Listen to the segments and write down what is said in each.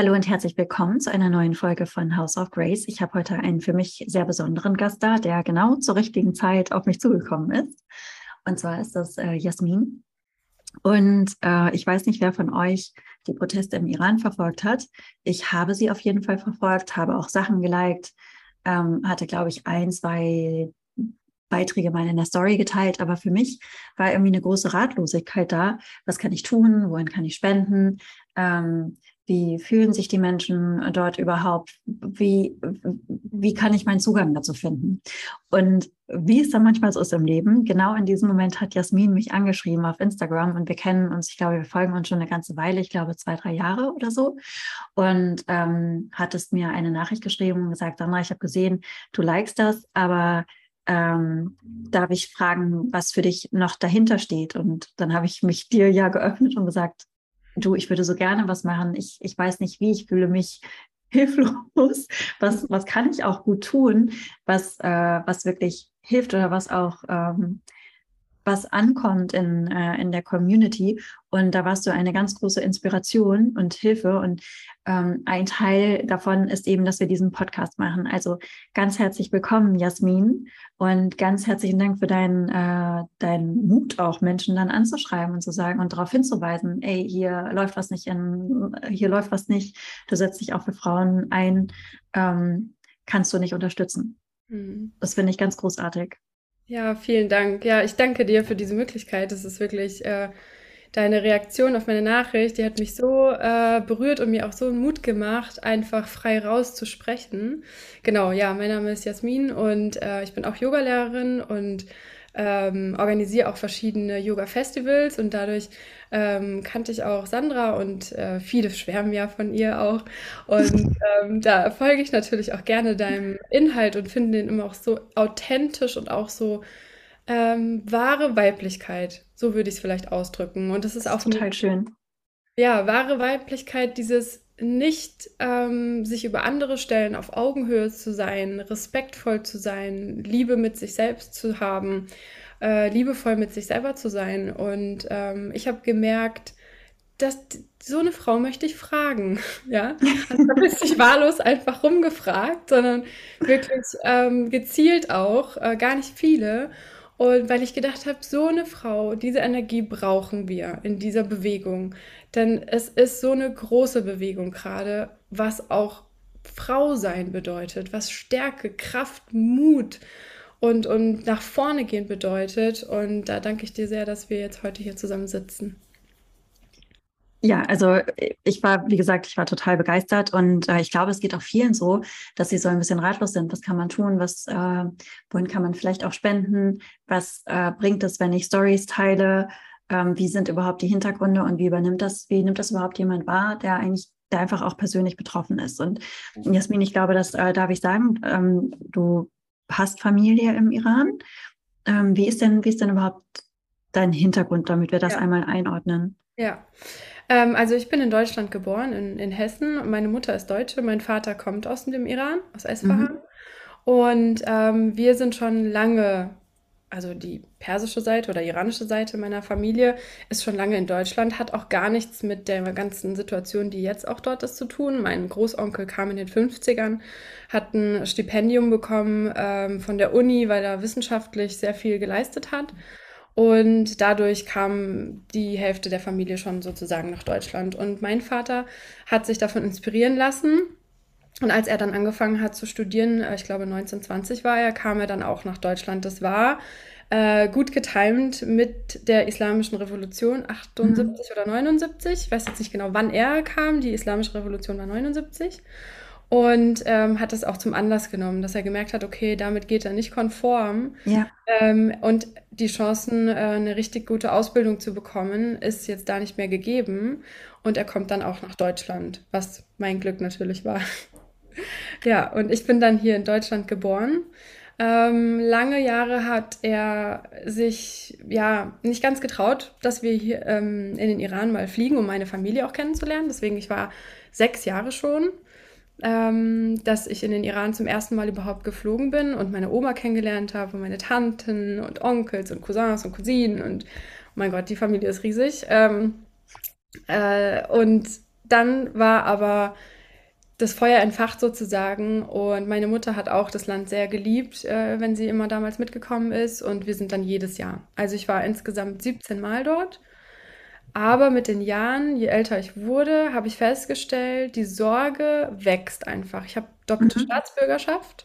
Hallo und herzlich willkommen zu einer neuen Folge von House of Grace. Ich habe heute einen für mich sehr besonderen Gast da, der genau zur richtigen Zeit auf mich zugekommen ist. Und zwar ist das äh, Jasmin. Und äh, ich weiß nicht, wer von euch die Proteste im Iran verfolgt hat. Ich habe sie auf jeden Fall verfolgt, habe auch Sachen geliked, ähm, hatte, glaube ich, ein, zwei Beiträge mal in der Story geteilt, aber für mich war irgendwie eine große Ratlosigkeit da. Was kann ich tun? Wohin kann ich spenden? Ähm, wie fühlen sich die Menschen dort überhaupt? Wie, wie kann ich meinen Zugang dazu finden? Und wie es dann manchmal so ist im Leben, genau in diesem Moment hat Jasmin mich angeschrieben auf Instagram und wir kennen uns, ich glaube, wir folgen uns schon eine ganze Weile, ich glaube zwei, drei Jahre oder so. Und ähm, hattest mir eine Nachricht geschrieben und gesagt, Sandra, ich habe gesehen, du likest das, aber ähm, darf ich fragen, was für dich noch dahinter steht? Und dann habe ich mich dir ja geöffnet und gesagt, du, ich würde so gerne was machen. Ich, ich weiß nicht wie, ich fühle mich hilflos. Was, was kann ich auch gut tun, was, äh, was wirklich hilft oder was auch ähm, was ankommt in, äh, in der Community. Und da warst du eine ganz große Inspiration und Hilfe. Und ähm, ein Teil davon ist eben, dass wir diesen Podcast machen. Also ganz herzlich willkommen, Jasmin. Und ganz herzlichen Dank für deinen, äh, deinen Mut, auch Menschen dann anzuschreiben und zu sagen und darauf hinzuweisen, ey, hier läuft was nicht in, hier läuft was nicht. Du setzt dich auch für Frauen ein. Ähm, kannst du nicht unterstützen. Mhm. Das finde ich ganz großartig. Ja, vielen Dank. Ja, ich danke dir für diese Möglichkeit. Das ist wirklich äh, deine Reaktion auf meine Nachricht, die hat mich so äh, berührt und mir auch so Mut gemacht, einfach frei rauszusprechen. Genau, ja, mein Name ist Jasmin und äh, ich bin auch Yogalehrerin und ähm, organisiere auch verschiedene Yoga-Festivals und dadurch ähm, kannte ich auch Sandra und äh, viele schwärmen ja von ihr auch. Und ähm, da folge ich natürlich auch gerne deinem Inhalt und finde den immer auch so authentisch und auch so ähm, wahre Weiblichkeit. So würde ich es vielleicht ausdrücken. Und das ist auch total schön. Ja, wahre Weiblichkeit, dieses nicht ähm, sich über andere stellen, auf Augenhöhe zu sein, respektvoll zu sein, Liebe mit sich selbst zu haben, äh, liebevoll mit sich selber zu sein. Und ähm, ich habe gemerkt, dass so eine Frau möchte ich fragen. Ja, also da bist nicht wahllos einfach rumgefragt, sondern wirklich ähm, gezielt auch, äh, gar nicht viele. Und weil ich gedacht habe, so eine Frau, diese Energie brauchen wir in dieser Bewegung. Denn es ist so eine große Bewegung gerade, was auch Frau sein bedeutet, was Stärke, Kraft, Mut und, und nach vorne gehen bedeutet. Und da danke ich dir sehr, dass wir jetzt heute hier zusammen sitzen. Ja, also ich war, wie gesagt, ich war total begeistert und äh, ich glaube, es geht auch vielen so, dass sie so ein bisschen ratlos sind. Was kann man tun? Was, äh, wohin kann man vielleicht auch spenden? Was äh, bringt es, wenn ich Stories teile? Ähm, wie sind überhaupt die Hintergründe und wie übernimmt das, wie nimmt das überhaupt jemand wahr, der eigentlich, der einfach auch persönlich betroffen ist? Und Jasmin, ich glaube, das äh, darf ich sagen, ähm, du hast Familie im Iran. Ähm, wie ist denn, wie ist denn überhaupt dein Hintergrund, damit wir das ja. einmal einordnen? Ja. Ähm, also ich bin in Deutschland geboren, in, in Hessen. Meine Mutter ist Deutsche, mein Vater kommt aus dem Iran, aus Esfahan. Mhm. Und ähm, wir sind schon lange, also die persische Seite oder iranische Seite meiner Familie ist schon lange in Deutschland, hat auch gar nichts mit der ganzen Situation, die jetzt auch dort ist, zu tun. Mein Großonkel kam in den 50ern, hat ein Stipendium bekommen ähm, von der Uni, weil er wissenschaftlich sehr viel geleistet hat. Und dadurch kam die Hälfte der Familie schon sozusagen nach Deutschland. Und mein Vater hat sich davon inspirieren lassen. Und als er dann angefangen hat zu studieren, äh, ich glaube 1920 war er, kam er dann auch nach Deutschland. Das war äh, gut getimt mit der Islamischen Revolution 78 mhm. oder 79. Ich weiß jetzt nicht genau, wann er kam. Die Islamische Revolution war 79 und ähm, hat das auch zum Anlass genommen, dass er gemerkt hat, okay, damit geht er nicht konform. Ja. Ähm, und die Chancen, äh, eine richtig gute Ausbildung zu bekommen, ist jetzt da nicht mehr gegeben. Und er kommt dann auch nach Deutschland, was mein Glück natürlich war. ja, und ich bin dann hier in Deutschland geboren. Ähm, lange Jahre hat er sich ja nicht ganz getraut, dass wir hier ähm, in den Iran mal fliegen, um meine Familie auch kennenzulernen. Deswegen, ich war sechs Jahre schon ähm, dass ich in den Iran zum ersten Mal überhaupt geflogen bin und meine Oma kennengelernt habe und meine Tanten und Onkels und Cousins und Cousinen und oh mein Gott, die Familie ist riesig. Ähm, äh, und dann war aber das Feuer entfacht sozusagen und meine Mutter hat auch das Land sehr geliebt, äh, wenn sie immer damals mitgekommen ist und wir sind dann jedes Jahr. Also ich war insgesamt 17 Mal dort, aber mit den Jahren, je älter ich wurde, habe ich festgestellt, die Sorge wächst einfach. Ich habe doppelte mhm. Staatsbürgerschaft.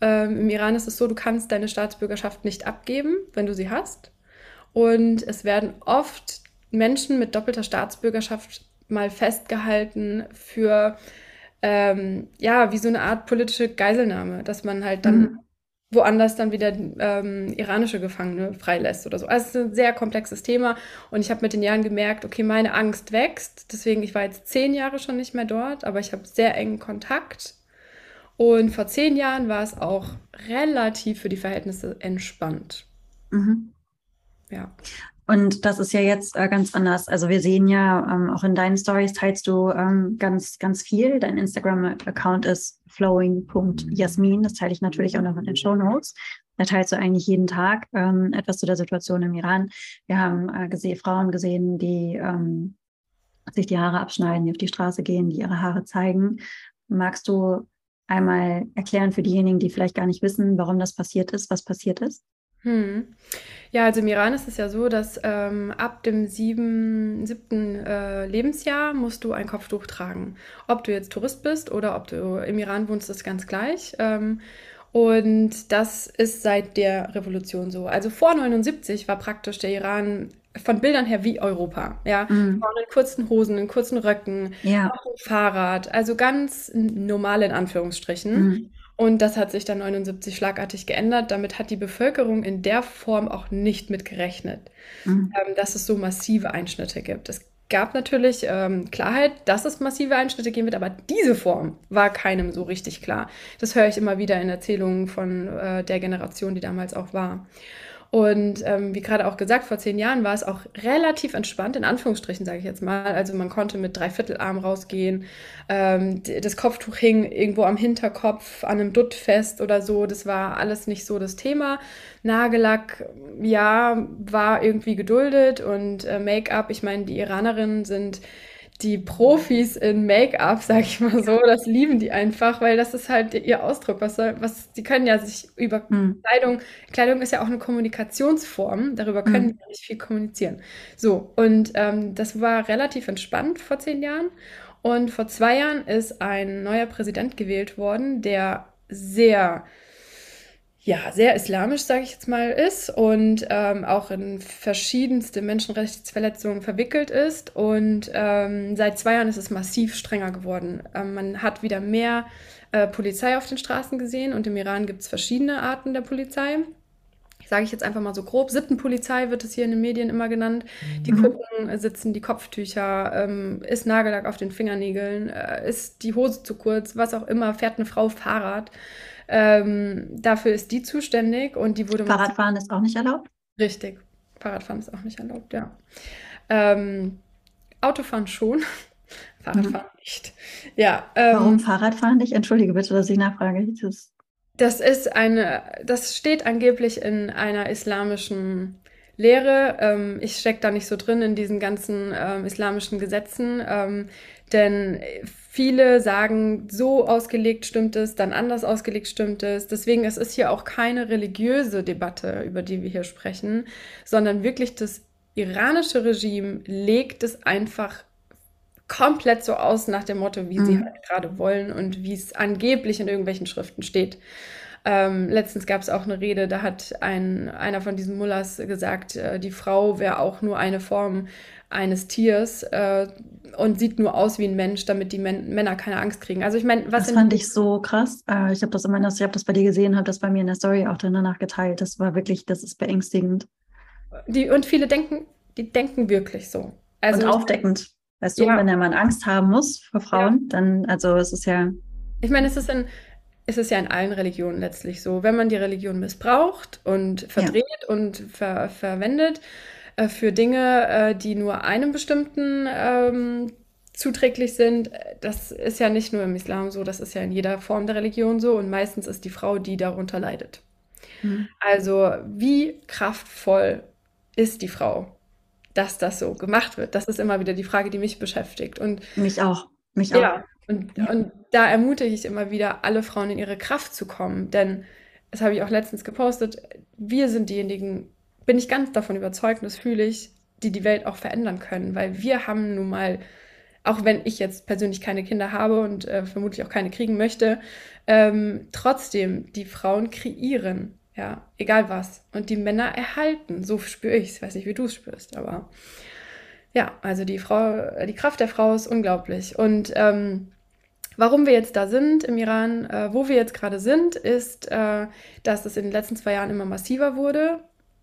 Ähm, Im Iran ist es so, du kannst deine Staatsbürgerschaft nicht abgeben, wenn du sie hast. Und es werden oft Menschen mit doppelter Staatsbürgerschaft mal festgehalten für ähm, ja, wie so eine Art politische Geiselnahme, dass man halt dann mhm. Woanders dann wieder ähm, iranische Gefangene freilässt oder so. Also es ist ein sehr komplexes Thema und ich habe mit den Jahren gemerkt, okay, meine Angst wächst. Deswegen, ich war jetzt zehn Jahre schon nicht mehr dort, aber ich habe sehr engen Kontakt. Und vor zehn Jahren war es auch relativ für die Verhältnisse entspannt. Mhm. Ja. Und das ist ja jetzt äh, ganz anders. Also wir sehen ja, ähm, auch in deinen Stories teilst du ähm, ganz, ganz viel. Dein Instagram-Account ist flowing.jasmin. Das teile ich natürlich auch noch in den Show Notes. Da teilst du eigentlich jeden Tag ähm, etwas zu der Situation im Iran. Wir haben äh, gesehen, Frauen gesehen, die ähm, sich die Haare abschneiden, die auf die Straße gehen, die ihre Haare zeigen. Magst du einmal erklären für diejenigen, die vielleicht gar nicht wissen, warum das passiert ist, was passiert ist? Hm. Ja, also im Iran ist es ja so, dass ähm, ab dem sieben, siebten äh, Lebensjahr musst du ein Kopftuch tragen. Ob du jetzt Tourist bist oder ob du im Iran wohnst, ist ganz gleich. Ähm, und das ist seit der Revolution so. Also vor 79 war praktisch der Iran von Bildern her wie Europa. Ja, mhm. Frauen in kurzen Hosen, in kurzen Röcken, ja. auf dem Fahrrad, also ganz normal in Anführungsstrichen. Mhm. Und das hat sich dann 79 schlagartig geändert. Damit hat die Bevölkerung in der Form auch nicht mit gerechnet, mhm. ähm, dass es so massive Einschnitte gibt. Es gab natürlich ähm, Klarheit, dass es massive Einschnitte geben wird, aber diese Form war keinem so richtig klar. Das höre ich immer wieder in Erzählungen von äh, der Generation, die damals auch war. Und ähm, wie gerade auch gesagt, vor zehn Jahren war es auch relativ entspannt, in Anführungsstrichen sage ich jetzt mal. Also man konnte mit Dreiviertelarm rausgehen. Ähm, das Kopftuch hing irgendwo am Hinterkopf an einem Dutt fest oder so. Das war alles nicht so das Thema. Nagellack, ja, war irgendwie geduldet und äh, Make-up, ich meine, die Iranerinnen sind die Profis in Make-up, sag ich mal so, das lieben die einfach, weil das ist halt ihr Ausdruck. Was, soll, was die können ja sich über mhm. Kleidung, Kleidung ist ja auch eine Kommunikationsform, darüber können mhm. die nicht viel kommunizieren. So, und ähm, das war relativ entspannt vor zehn Jahren. Und vor zwei Jahren ist ein neuer Präsident gewählt worden, der sehr ja, sehr islamisch, sage ich jetzt mal, ist und ähm, auch in verschiedenste Menschenrechtsverletzungen verwickelt ist. Und ähm, seit zwei Jahren ist es massiv strenger geworden. Ähm, man hat wieder mehr äh, Polizei auf den Straßen gesehen und im Iran gibt es verschiedene Arten der Polizei. Sage ich jetzt einfach mal so grob. Sittenpolizei wird es hier in den Medien immer genannt. Die mhm. gucken, sitzen die Kopftücher, ähm, ist Nagellack auf den Fingernägeln, äh, ist die Hose zu kurz, was auch immer, fährt eine Frau Fahrrad. Ähm, dafür ist die zuständig und die wurde. Fahrradfahren ist auch nicht erlaubt? Richtig. Fahrradfahren ist auch nicht erlaubt, ja. Ähm, Autofahren schon. Fahrradfahren mhm. nicht. Ja. Ähm, Warum Fahrradfahren nicht? Entschuldige bitte, dass ich nachfrage. Das, das ist eine, das steht angeblich in einer islamischen Lehre. Ähm, ich stecke da nicht so drin in diesen ganzen ähm, islamischen Gesetzen, ähm, denn viele sagen, so ausgelegt stimmt es, dann anders ausgelegt stimmt es. Deswegen es ist hier auch keine religiöse Debatte, über die wir hier sprechen, sondern wirklich das iranische Regime legt es einfach komplett so aus nach dem Motto, wie mhm. sie halt gerade wollen und wie es angeblich in irgendwelchen Schriften steht. Ähm, letztens gab es auch eine Rede, da hat ein, einer von diesen Mullahs gesagt, äh, die Frau wäre auch nur eine Form eines Tiers äh, und sieht nur aus wie ein Mensch, damit die Men Männer keine Angst kriegen. Also ich meine, was das fand ich so krass. Äh, ich habe das immer, ich habe das bei dir gesehen, habe das bei mir in der Story auch danach geteilt. Das war wirklich, das ist beängstigend. Die und viele denken, die denken wirklich so. Also und aufdeckend. Weißt du, ja. wenn der Mann Angst haben muss vor Frauen, ja. dann, also es ist ja. Ich meine, es ist in, ist es ja in allen Religionen letztlich so. Wenn man die Religion missbraucht und verdreht ja. und ver verwendet äh, für Dinge, äh, die nur einem bestimmten ähm, zuträglich sind, das ist ja nicht nur im Islam so, das ist ja in jeder Form der Religion so und meistens ist die Frau, die darunter leidet. Mhm. Also wie kraftvoll ist die Frau? dass das so gemacht wird? Das ist immer wieder die Frage, die mich beschäftigt. Und mich auch. Mich ja, auch. Und, ja. und da ermutige ich immer wieder, alle Frauen in ihre Kraft zu kommen. Denn, das habe ich auch letztens gepostet, wir sind diejenigen, bin ich ganz davon überzeugt, und das fühle ich, die die Welt auch verändern können. Weil wir haben nun mal, auch wenn ich jetzt persönlich keine Kinder habe und äh, vermutlich auch keine kriegen möchte, ähm, trotzdem die Frauen kreieren. Ja, egal was. Und die Männer erhalten. So spüre ich es. Weiß nicht, wie du es spürst, aber ja, also die Frau, die Kraft der Frau ist unglaublich. Und ähm, warum wir jetzt da sind im Iran, äh, wo wir jetzt gerade sind, ist, äh, dass es in den letzten zwei Jahren immer massiver wurde.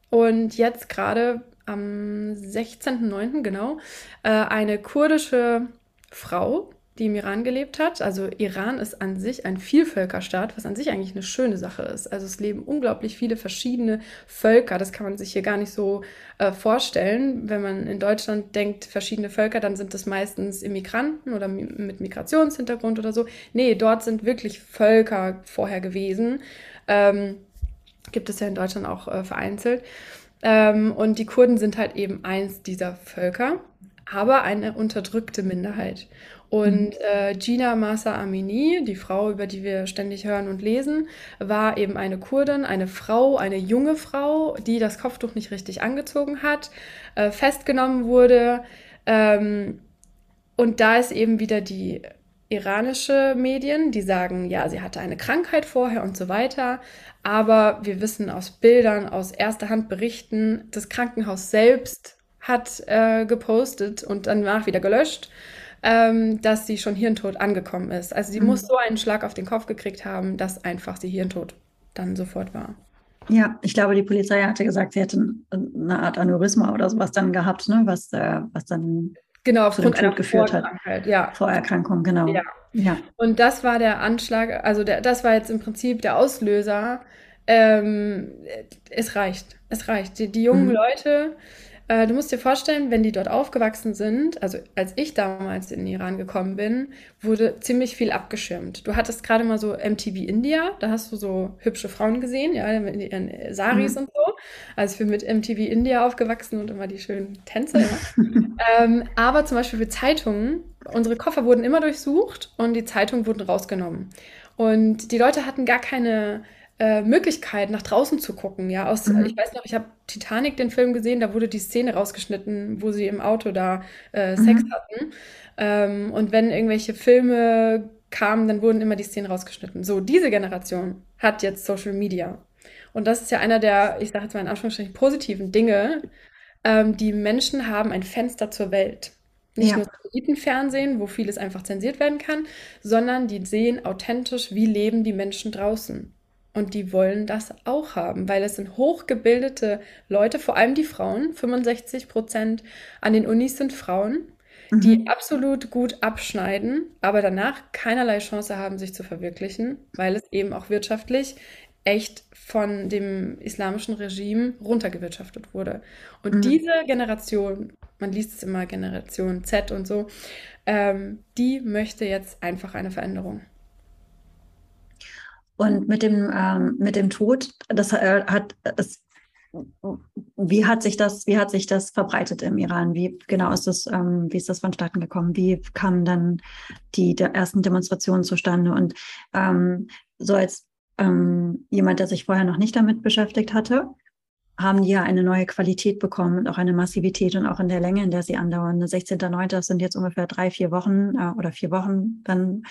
Und jetzt gerade am 16.09. genau, äh, eine kurdische Frau, die im Iran gelebt hat. Also Iran ist an sich ein Vielvölkerstaat, was an sich eigentlich eine schöne Sache ist. Also es leben unglaublich viele verschiedene Völker. Das kann man sich hier gar nicht so äh, vorstellen. Wenn man in Deutschland denkt, verschiedene Völker, dann sind das meistens Immigranten oder mit Migrationshintergrund oder so. Nee, dort sind wirklich Völker vorher gewesen. Ähm, gibt es ja in Deutschland auch äh, vereinzelt. Ähm, und die Kurden sind halt eben eins dieser Völker, aber eine unterdrückte Minderheit. Und mhm. äh, Gina Masa Amini, die Frau, über die wir ständig hören und lesen, war eben eine Kurdin, eine Frau, eine junge Frau, die das Kopftuch nicht richtig angezogen hat, äh, festgenommen wurde. Ähm, und da ist eben wieder die iranische Medien, die sagen, ja, sie hatte eine Krankheit vorher und so weiter. Aber wir wissen aus Bildern, aus erster Hand Berichten, das Krankenhaus selbst hat äh, gepostet und danach wieder gelöscht ähm, dass sie schon hirntot angekommen ist. Also sie mhm. muss so einen Schlag auf den Kopf gekriegt haben, dass einfach sie hirntot dann sofort war. Ja, ich glaube, die Polizei hatte gesagt, sie hätte eine Art Aneurysma oder sowas dann gehabt, ne? was, äh, was dann genau, aufgrund einer geführt hat. Ja. Vorerkrankung, genau. Ja. ja. Und das war der Anschlag, also der, das war jetzt im Prinzip der Auslöser. Ähm, es reicht, es reicht. Die, die jungen mhm. Leute, äh, du musst dir vorstellen, wenn die dort aufgewachsen sind, also als ich damals in den Iran gekommen bin, wurde ziemlich viel abgeschirmt. Du hattest gerade mal so MTV India, da hast du so hübsche Frauen gesehen, ja, in ihren Saris mhm. und so. Also ich bin mit MTV India aufgewachsen und immer die schönen Tänze. Ja. ähm, aber zum Beispiel für Zeitungen, unsere Koffer wurden immer durchsucht und die Zeitungen wurden rausgenommen. Und die Leute hatten gar keine äh, Möglichkeit, nach draußen zu gucken. Ja, aus, mhm. ich weiß noch, ich habe Titanic den Film gesehen, da wurde die Szene rausgeschnitten, wo sie im Auto da äh, Sex mhm. hatten. Ähm, und wenn irgendwelche Filme kamen, dann wurden immer die Szenen rausgeschnitten. So, diese Generation hat jetzt Social Media. Und das ist ja einer der, ich sage jetzt mal in Anführungsstrichen, positiven Dinge. Ähm, die Menschen haben ein Fenster zur Welt. Nicht ja. nur Satellitenfernsehen, wo vieles einfach zensiert werden kann, sondern die sehen authentisch, wie leben die Menschen draußen. Und die wollen das auch haben, weil es sind hochgebildete Leute, vor allem die Frauen. 65 Prozent an den Unis sind Frauen, mhm. die absolut gut abschneiden, aber danach keinerlei Chance haben, sich zu verwirklichen, weil es eben auch wirtschaftlich echt von dem islamischen Regime runtergewirtschaftet wurde. Und mhm. diese Generation, man liest es immer Generation Z und so, ähm, die möchte jetzt einfach eine Veränderung. Und mit dem, ähm, mit dem Tod, das äh, hat das, wie hat sich das, wie hat sich das verbreitet im Iran? Wie genau ist das, ähm, wie ist das vonstatten gekommen? Wie kamen dann die ersten Demonstrationen zustande? Und ähm, so als ähm, jemand, der sich vorher noch nicht damit beschäftigt hatte, haben die ja eine neue Qualität bekommen und auch eine Massivität und auch in der Länge, in der sie andauern. 16.09. Das sind jetzt ungefähr drei, vier Wochen äh, oder vier Wochen dann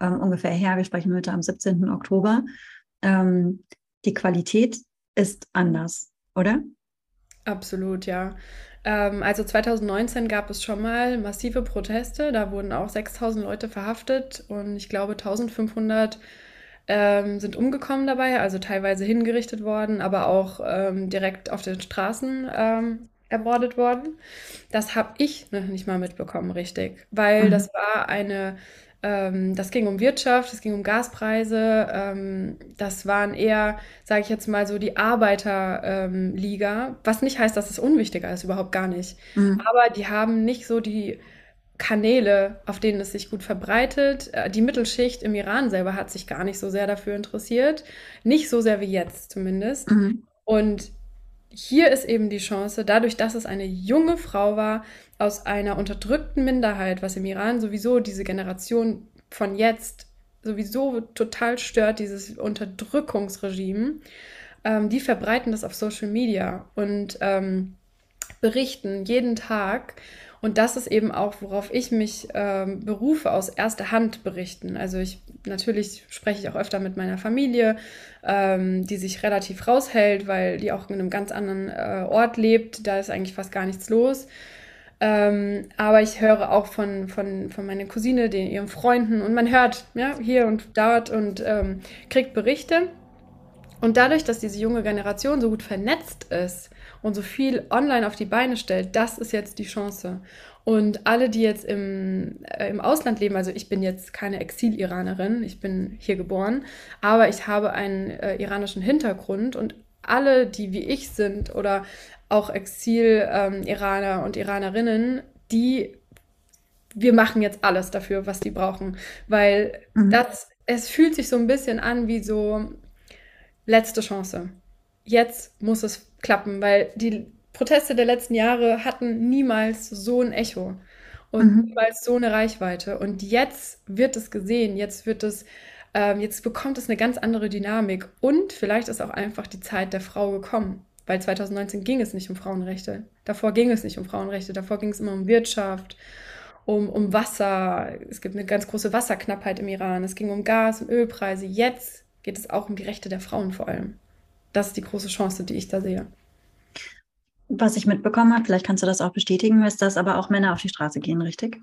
ähm, ungefähr her. Wir sprechen heute am 17. Oktober. Ähm, die Qualität ist anders, oder? Absolut, ja. Ähm, also 2019 gab es schon mal massive Proteste. Da wurden auch 6000 Leute verhaftet und ich glaube 1500 ähm, sind umgekommen dabei, also teilweise hingerichtet worden, aber auch ähm, direkt auf den Straßen ähm, ermordet worden. Das habe ich noch nicht mal mitbekommen, richtig, weil mhm. das war eine ähm, das ging um Wirtschaft, es ging um Gaspreise. Ähm, das waren eher, sage ich jetzt mal so, die Arbeiterliga. Ähm, was nicht heißt, dass es unwichtiger ist, überhaupt gar nicht. Mhm. Aber die haben nicht so die Kanäle, auf denen es sich gut verbreitet. Äh, die Mittelschicht im Iran selber hat sich gar nicht so sehr dafür interessiert. Nicht so sehr wie jetzt zumindest. Mhm. Und hier ist eben die Chance, dadurch, dass es eine junge Frau war, aus einer unterdrückten Minderheit, was im Iran sowieso diese Generation von jetzt sowieso total stört, dieses Unterdrückungsregime, ähm, die verbreiten das auf Social Media und ähm, berichten jeden Tag und das ist eben auch, worauf ich mich ähm, berufe, aus erster Hand berichten. Also ich natürlich spreche ich auch öfter mit meiner Familie, ähm, die sich relativ raushält, weil die auch in einem ganz anderen äh, Ort lebt. Da ist eigentlich fast gar nichts los. Ähm, aber ich höre auch von, von, von meiner Cousine, den, ihren Freunden und man hört ja, hier und dort und ähm, kriegt Berichte. Und dadurch, dass diese junge Generation so gut vernetzt ist, und so viel online auf die Beine stellt, das ist jetzt die Chance. Und alle, die jetzt im, äh, im Ausland leben, also ich bin jetzt keine Exil-Iranerin, ich bin hier geboren, aber ich habe einen äh, iranischen Hintergrund und alle, die wie ich sind oder auch Exil-Iraner ähm, und Iranerinnen, die, wir machen jetzt alles dafür, was die brauchen, weil mhm. das, es fühlt sich so ein bisschen an wie so letzte Chance. Jetzt muss es klappen, weil die Proteste der letzten Jahre hatten niemals so ein Echo und mhm. niemals so eine Reichweite. Und jetzt wird es gesehen, jetzt wird es, ähm, jetzt bekommt es eine ganz andere Dynamik. Und vielleicht ist auch einfach die Zeit der Frau gekommen. Weil 2019 ging es nicht um Frauenrechte. Davor ging es nicht um Frauenrechte. Davor ging es immer um Wirtschaft, um, um Wasser. Es gibt eine ganz große Wasserknappheit im Iran. Es ging um Gas und Ölpreise. Jetzt geht es auch um die Rechte der Frauen vor allem. Das ist die große Chance, die ich da sehe. Was ich mitbekommen habe, vielleicht kannst du das auch bestätigen, ist, dass aber auch Männer auf die Straße gehen, richtig?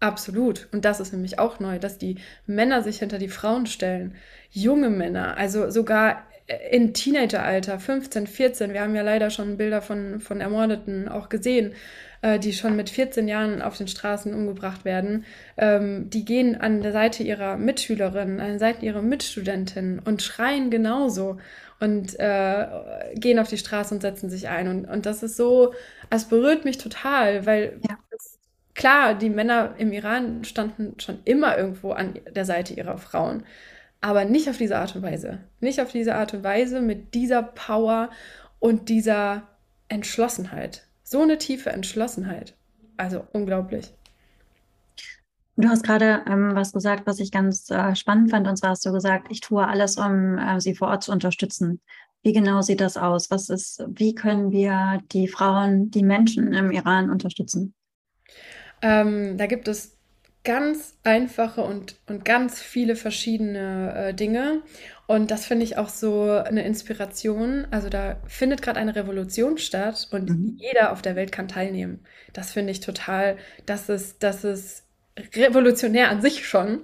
Absolut. Und das ist nämlich auch neu, dass die Männer sich hinter die Frauen stellen. Junge Männer, also sogar in Teenageralter, 15, 14. Wir haben ja leider schon Bilder von, von Ermordeten auch gesehen, äh, die schon mit 14 Jahren auf den Straßen umgebracht werden. Ähm, die gehen an der Seite ihrer Mitschülerinnen, an der Seite ihrer Mitstudentinnen und schreien genauso und äh, gehen auf die Straße und setzen sich ein. Und, und das ist so, es berührt mich total, weil ja. klar, die Männer im Iran standen schon immer irgendwo an der Seite ihrer Frauen, aber nicht auf diese Art und Weise. Nicht auf diese Art und Weise mit dieser Power und dieser Entschlossenheit. So eine tiefe Entschlossenheit. Also unglaublich. Du hast gerade ähm, was gesagt, was ich ganz äh, spannend fand. Und zwar hast du gesagt, ich tue alles, um äh, sie vor Ort zu unterstützen. Wie genau sieht das aus? Was ist, wie können wir die Frauen, die Menschen im Iran unterstützen? Ähm, da gibt es ganz einfache und, und ganz viele verschiedene äh, Dinge. Und das finde ich auch so eine Inspiration. Also da findet gerade eine Revolution statt und mhm. jeder auf der Welt kann teilnehmen. Das finde ich total, das ist, das ist revolutionär an sich schon,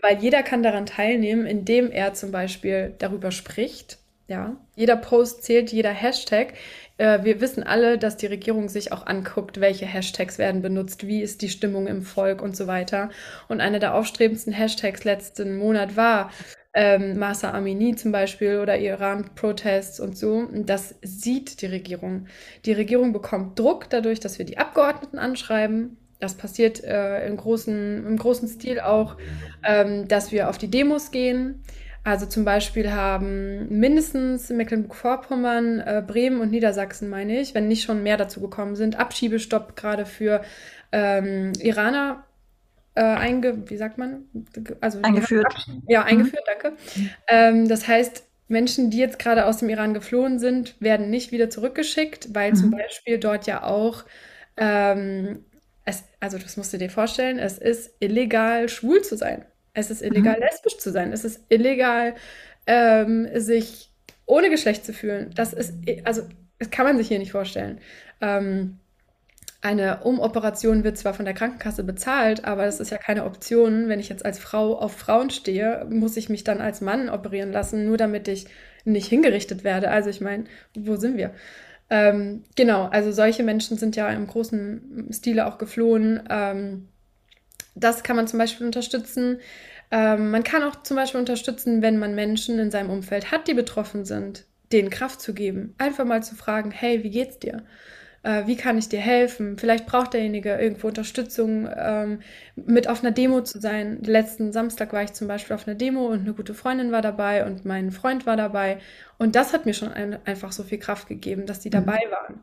weil jeder kann daran teilnehmen, indem er zum Beispiel darüber spricht. Ja, jeder Post zählt, jeder Hashtag. Äh, wir wissen alle, dass die Regierung sich auch anguckt, welche Hashtags werden benutzt, wie ist die Stimmung im Volk und so weiter. Und einer der aufstrebendsten Hashtags letzten Monat war ähm, Masa Amini zum Beispiel oder Iran-Protests und so. Das sieht die Regierung. Die Regierung bekommt Druck dadurch, dass wir die Abgeordneten anschreiben, das passiert äh, im, großen, im großen Stil auch, ähm, dass wir auf die Demos gehen. Also zum Beispiel haben mindestens Mecklenburg-Vorpommern, äh, Bremen und Niedersachsen, meine ich, wenn nicht schon mehr dazu gekommen sind, Abschiebestopp gerade für ähm, Iraner äh, einge, wie sagt man? Also eingeführt. Ja, eingeführt, mhm. danke. Ähm, das heißt, Menschen, die jetzt gerade aus dem Iran geflohen sind, werden nicht wieder zurückgeschickt, weil mhm. zum Beispiel dort ja auch ähm, es, also das musst du dir vorstellen, es ist illegal, schwul zu sein. Es ist illegal, mhm. lesbisch zu sein. Es ist illegal, ähm, sich ohne Geschlecht zu fühlen. Das ist, also, das kann man sich hier nicht vorstellen. Ähm, eine Umoperation wird zwar von der Krankenkasse bezahlt, aber das ist ja keine Option. Wenn ich jetzt als Frau auf Frauen stehe, muss ich mich dann als Mann operieren lassen, nur damit ich nicht hingerichtet werde. Also ich meine, wo sind wir? Ähm, genau, also solche Menschen sind ja im großen Stile auch geflohen. Ähm, das kann man zum Beispiel unterstützen. Ähm, man kann auch zum Beispiel unterstützen, wenn man Menschen in seinem Umfeld hat, die betroffen sind, denen Kraft zu geben. Einfach mal zu fragen, hey, wie geht's dir? Äh, wie kann ich dir helfen? Vielleicht braucht derjenige irgendwo Unterstützung, ähm, mit auf einer Demo zu sein. Letzten Samstag war ich zum Beispiel auf einer Demo und eine gute Freundin war dabei und mein Freund war dabei. Und das hat mir schon ein, einfach so viel Kraft gegeben, dass die mhm. dabei waren.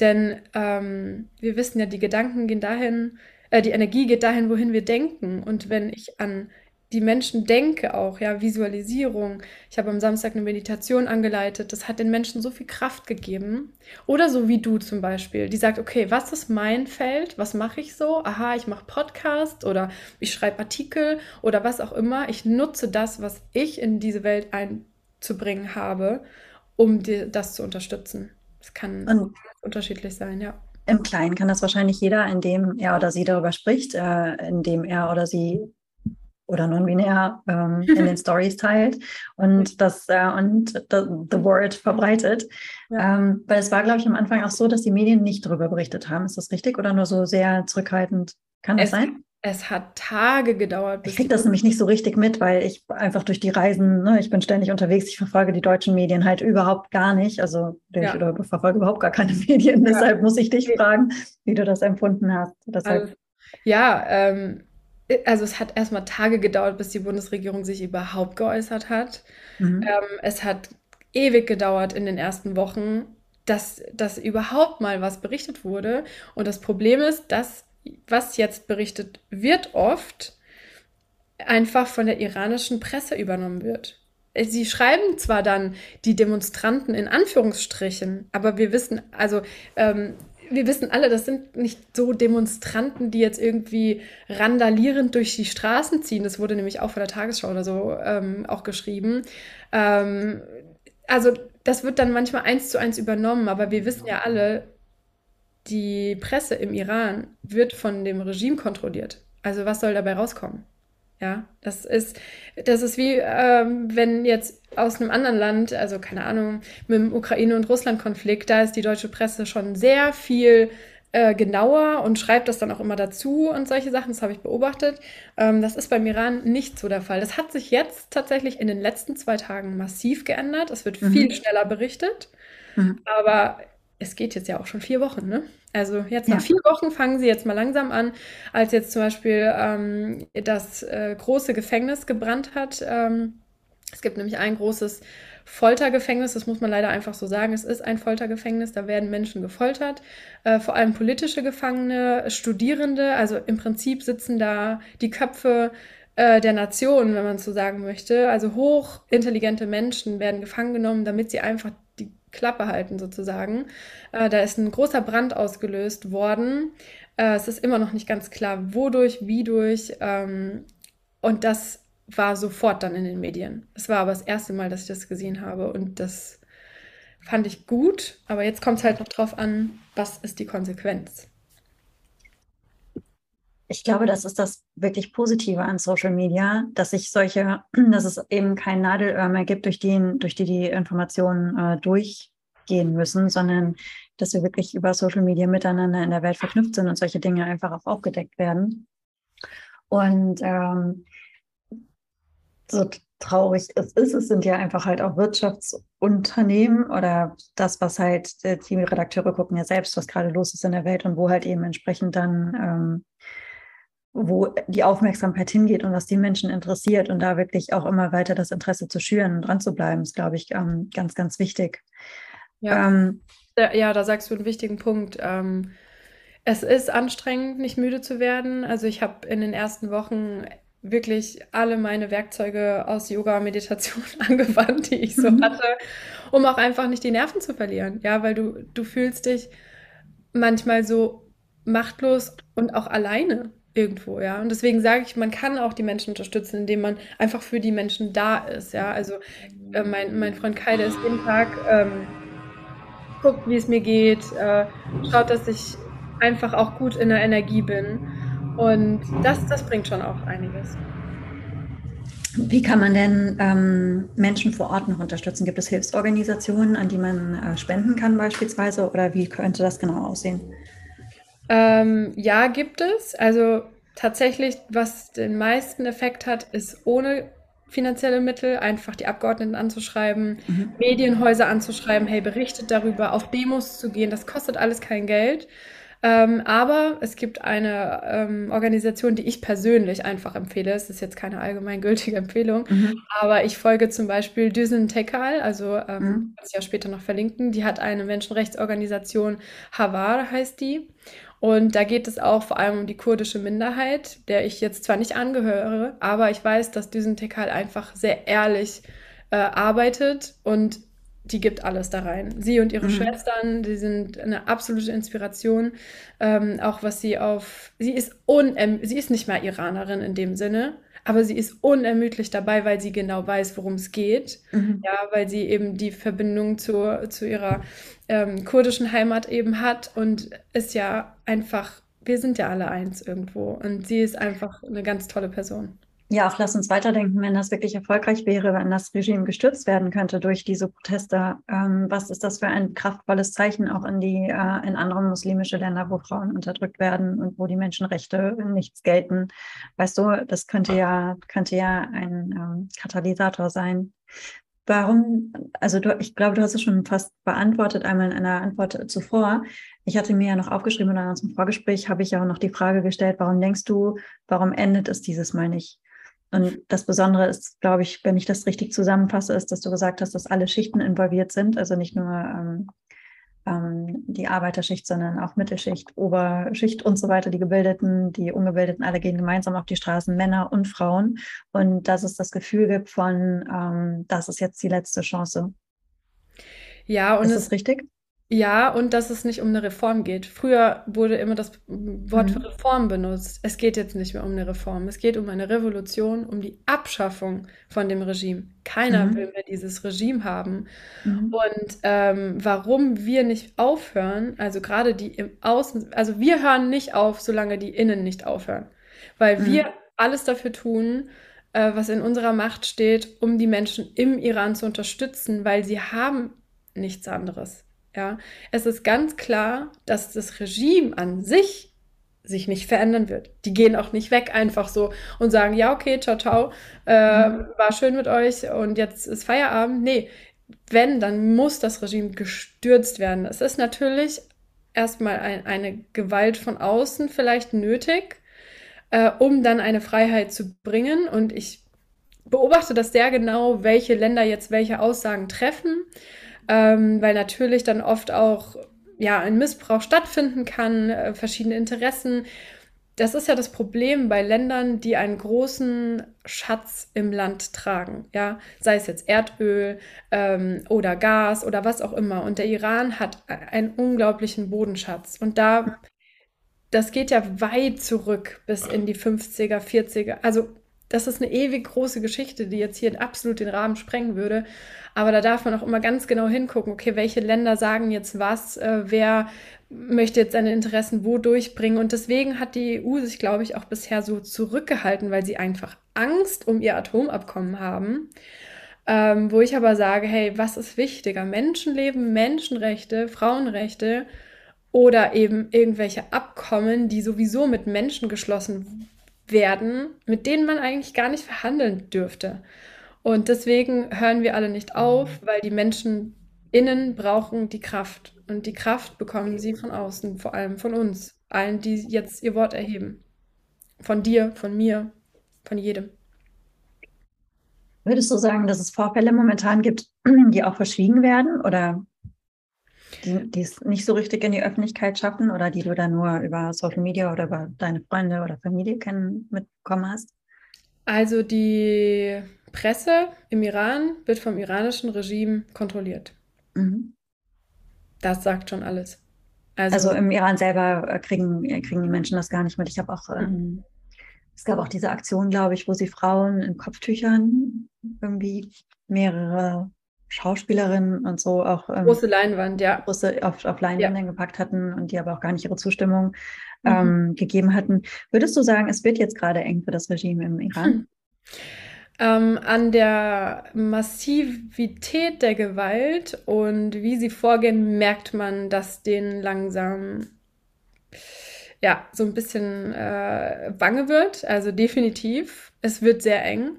Denn ähm, wir wissen ja, die Gedanken gehen dahin, äh, die Energie geht dahin, wohin wir denken. Und wenn ich an die Menschen denke auch, ja, Visualisierung. Ich habe am Samstag eine Meditation angeleitet. Das hat den Menschen so viel Kraft gegeben. Oder so wie du zum Beispiel, die sagt, okay, was ist mein Feld? Was mache ich so? Aha, ich mache Podcast oder ich schreibe Artikel oder was auch immer. Ich nutze das, was ich in diese Welt einzubringen habe, um dir das zu unterstützen. Es kann Und unterschiedlich sein, ja. Im Kleinen kann das wahrscheinlich jeder, indem er oder sie darüber spricht, äh, indem er oder sie oder non-binär ähm, in den Stories teilt und das äh, und the, the word verbreitet. Ja. Ähm, weil es war, glaube ich, am Anfang auch so, dass die Medien nicht darüber berichtet haben. Ist das richtig oder nur so sehr zurückhaltend? Kann das es, sein? Es hat Tage gedauert. ich kriege das nämlich nicht so richtig mit, weil ich einfach durch die Reisen, ne, ich bin ständig unterwegs, ich verfolge die deutschen Medien halt überhaupt gar nicht. Also ja. ich verfolge überhaupt gar keine Medien. Ja. Deshalb muss ich dich fragen, wie du das empfunden hast. Also, ja, ähm, also es hat erstmal Tage gedauert, bis die Bundesregierung sich überhaupt geäußert hat. Mhm. Ähm, es hat ewig gedauert in den ersten Wochen, dass, dass überhaupt mal was berichtet wurde. Und das Problem ist, dass was jetzt berichtet wird, oft einfach von der iranischen Presse übernommen wird. Sie schreiben zwar dann die Demonstranten in Anführungsstrichen, aber wir wissen, also ähm, wir wissen alle, das sind nicht so Demonstranten, die jetzt irgendwie randalierend durch die Straßen ziehen. Das wurde nämlich auch von der Tagesschau oder so ähm, auch geschrieben. Ähm, also das wird dann manchmal eins zu eins übernommen, aber wir wissen ja alle, die Presse im Iran wird von dem Regime kontrolliert. Also was soll dabei rauskommen? Ja, das ist, das ist wie, ähm, wenn jetzt aus einem anderen Land, also keine Ahnung, mit dem Ukraine- und Russland-Konflikt, da ist die deutsche Presse schon sehr viel äh, genauer und schreibt das dann auch immer dazu und solche Sachen, das habe ich beobachtet. Ähm, das ist beim Iran nicht so der Fall. Das hat sich jetzt tatsächlich in den letzten zwei Tagen massiv geändert. Es wird mhm. viel schneller berichtet. Mhm. Aber es geht jetzt ja auch schon vier Wochen, ne? Also jetzt nach ja. vier Wochen fangen sie jetzt mal langsam an, als jetzt zum Beispiel ähm, das äh, große Gefängnis gebrannt hat. Ähm, es gibt nämlich ein großes Foltergefängnis, das muss man leider einfach so sagen. Es ist ein Foltergefängnis, da werden Menschen gefoltert, äh, vor allem politische Gefangene, Studierende. Also im Prinzip sitzen da die Köpfe äh, der Nation, wenn man so sagen möchte. Also hochintelligente Menschen werden gefangen genommen, damit sie einfach Klappe halten sozusagen. Äh, da ist ein großer Brand ausgelöst worden. Äh, es ist immer noch nicht ganz klar, wodurch, wie durch. Ähm, und das war sofort dann in den Medien. Es war aber das erste Mal, dass ich das gesehen habe und das fand ich gut. Aber jetzt kommt es halt noch drauf an, was ist die Konsequenz ich glaube, das ist das wirklich Positive an Social Media, dass sich solche, dass es eben kein Nadelöhr mehr gibt, durch die, durch die, die Informationen äh, durchgehen müssen, sondern dass wir wirklich über Social Media miteinander in der Welt verknüpft sind und solche Dinge einfach auch aufgedeckt werden. Und ähm, so traurig es ist, es sind ja einfach halt auch Wirtschaftsunternehmen oder das, was halt äh, die Redakteure gucken ja selbst, was gerade los ist in der Welt und wo halt eben entsprechend dann ähm, wo die Aufmerksamkeit hingeht und was die Menschen interessiert und da wirklich auch immer weiter das Interesse zu schüren und dran zu bleiben, ist, glaube ich, ähm, ganz, ganz wichtig. Ja. Ähm, ja, da sagst du einen wichtigen Punkt. Ähm, es ist anstrengend, nicht müde zu werden. Also ich habe in den ersten Wochen wirklich alle meine Werkzeuge aus Yoga, Meditation angewandt, die ich so mhm. hatte, um auch einfach nicht die Nerven zu verlieren. Ja, weil du, du fühlst dich manchmal so machtlos und auch alleine irgendwo, ja. Und deswegen sage ich, man kann auch die Menschen unterstützen, indem man einfach für die Menschen da ist, ja. Also äh, mein, mein Freund Kai, der ist jeden Tag, ähm, guckt, wie es mir geht, äh, schaut, dass ich einfach auch gut in der Energie bin. Und das, das bringt schon auch einiges. Wie kann man denn ähm, Menschen vor Ort noch unterstützen? Gibt es Hilfsorganisationen, an die man äh, spenden kann beispielsweise? Oder wie könnte das genau aussehen? Ähm, ja, gibt es. Also tatsächlich, was den meisten Effekt hat, ist ohne finanzielle Mittel, einfach die Abgeordneten anzuschreiben, mhm. Medienhäuser anzuschreiben, hey, berichtet darüber, auf Demos zu gehen. Das kostet alles kein Geld. Ähm, aber es gibt eine ähm, Organisation, die ich persönlich einfach empfehle. Es ist jetzt keine allgemeingültige Empfehlung, mhm. aber ich folge zum Beispiel Düsen Tekal, also ähm, mhm. kann ich ja später noch verlinken. Die hat eine Menschenrechtsorganisation, Havar heißt die. Und da geht es auch vor allem um die kurdische Minderheit, der ich jetzt zwar nicht angehöre, aber ich weiß, dass Düsen Tekal einfach sehr ehrlich äh, arbeitet und die gibt alles da rein. Sie und ihre mhm. Schwestern, die sind eine absolute Inspiration. Ähm, auch was sie auf, sie ist unerm sie ist nicht mal Iranerin in dem Sinne, aber sie ist unermüdlich dabei, weil sie genau weiß, worum es geht. Mhm. Ja, weil sie eben die Verbindung zu, zu ihrer ähm, kurdischen Heimat eben hat und ist ja einfach, wir sind ja alle eins irgendwo. Und sie ist einfach eine ganz tolle Person. Ja, auch lass uns weiterdenken, wenn das wirklich erfolgreich wäre, wenn das Regime gestürzt werden könnte durch diese Proteste. Ähm, was ist das für ein kraftvolles Zeichen auch in die äh, in andere muslimische Länder, wo Frauen unterdrückt werden und wo die Menschenrechte nichts gelten? Weißt du, das könnte ja könnte ja ein ähm, Katalysator sein. Warum? Also du, ich glaube, du hast es schon fast beantwortet einmal in einer Antwort zuvor. Ich hatte mir ja noch aufgeschrieben und in unserem Vorgespräch habe ich ja auch noch die Frage gestellt, warum denkst du, warum endet es dieses Mal nicht? Und das Besondere ist, glaube ich, wenn ich das richtig zusammenfasse, ist, dass du gesagt hast, dass alle Schichten involviert sind, also nicht nur ähm, ähm, die Arbeiterschicht, sondern auch Mittelschicht, Oberschicht und so weiter, die Gebildeten, die Ungebildeten, alle gehen gemeinsam auf die Straßen, Männer und Frauen. Und dass es das Gefühl gibt von, ähm, das ist jetzt die letzte Chance. Ja, und ist das richtig? Ja, und dass es nicht um eine Reform geht. Früher wurde immer das Wort mhm. für Reform benutzt. Es geht jetzt nicht mehr um eine Reform. Es geht um eine Revolution, um die Abschaffung von dem Regime. Keiner mhm. will mehr dieses Regime haben. Mhm. Und ähm, warum wir nicht aufhören, also gerade die im Außen, also wir hören nicht auf, solange die Innen nicht aufhören. Weil mhm. wir alles dafür tun, äh, was in unserer Macht steht, um die Menschen im Iran zu unterstützen, weil sie haben nichts anderes. Ja, es ist ganz klar, dass das Regime an sich sich nicht verändern wird. Die gehen auch nicht weg einfach so und sagen, ja, okay, ciao, ciao, äh, mhm. war schön mit euch und jetzt ist Feierabend. Nee, wenn, dann muss das Regime gestürzt werden. Es ist natürlich erstmal ein, eine Gewalt von außen vielleicht nötig, äh, um dann eine Freiheit zu bringen. Und ich beobachte das sehr genau, welche Länder jetzt welche Aussagen treffen ähm, weil natürlich dann oft auch ja ein Missbrauch stattfinden kann, äh, verschiedene Interessen. Das ist ja das Problem bei Ländern, die einen großen Schatz im Land tragen, ja, sei es jetzt Erdöl ähm, oder Gas oder was auch immer. Und der Iran hat einen unglaublichen Bodenschatz. Und da, das geht ja weit zurück bis in die 50er, 40er. Also das ist eine ewig große Geschichte, die jetzt hier absolut den Rahmen sprengen würde. Aber da darf man auch immer ganz genau hingucken, okay, welche Länder sagen jetzt was, äh, wer möchte jetzt seine Interessen wo durchbringen. Und deswegen hat die EU sich, glaube ich, auch bisher so zurückgehalten, weil sie einfach Angst um ihr Atomabkommen haben. Ähm, wo ich aber sage, hey, was ist wichtiger? Menschenleben, Menschenrechte, Frauenrechte oder eben irgendwelche Abkommen, die sowieso mit Menschen geschlossen werden, mit denen man eigentlich gar nicht verhandeln dürfte. Und deswegen hören wir alle nicht auf, weil die Menschen innen brauchen die Kraft. Und die Kraft bekommen sie von außen, vor allem von uns, allen, die jetzt ihr Wort erheben. Von dir, von mir, von jedem. Würdest du sagen, dass es Vorfälle momentan gibt, die auch verschwiegen werden? Oder die, die es nicht so richtig in die Öffentlichkeit schaffen oder die du dann nur über Social Media oder über deine Freunde oder Familie kennen mitbekommen hast? Also die Presse im Iran wird vom iranischen Regime kontrolliert. Mhm. Das sagt schon alles. Also, also, im Iran selber äh, kriegen, äh, kriegen die Menschen das gar nicht mit. Ich habe auch, ähm, es gab auch diese Aktion, glaube ich, wo sie Frauen in Kopftüchern irgendwie mehrere Schauspielerinnen und so auch ähm, große Leinwand, ja. Große auf, auf Leinwände ja. gepackt hatten und die aber auch gar nicht ihre Zustimmung mhm. ähm, gegeben hatten. Würdest du sagen, es wird jetzt gerade eng für das Regime im Iran? Hm. Ähm, an der Massivität der Gewalt und wie sie vorgehen, merkt man, dass denen langsam ja so ein bisschen äh, bange wird. Also definitiv, es wird sehr eng.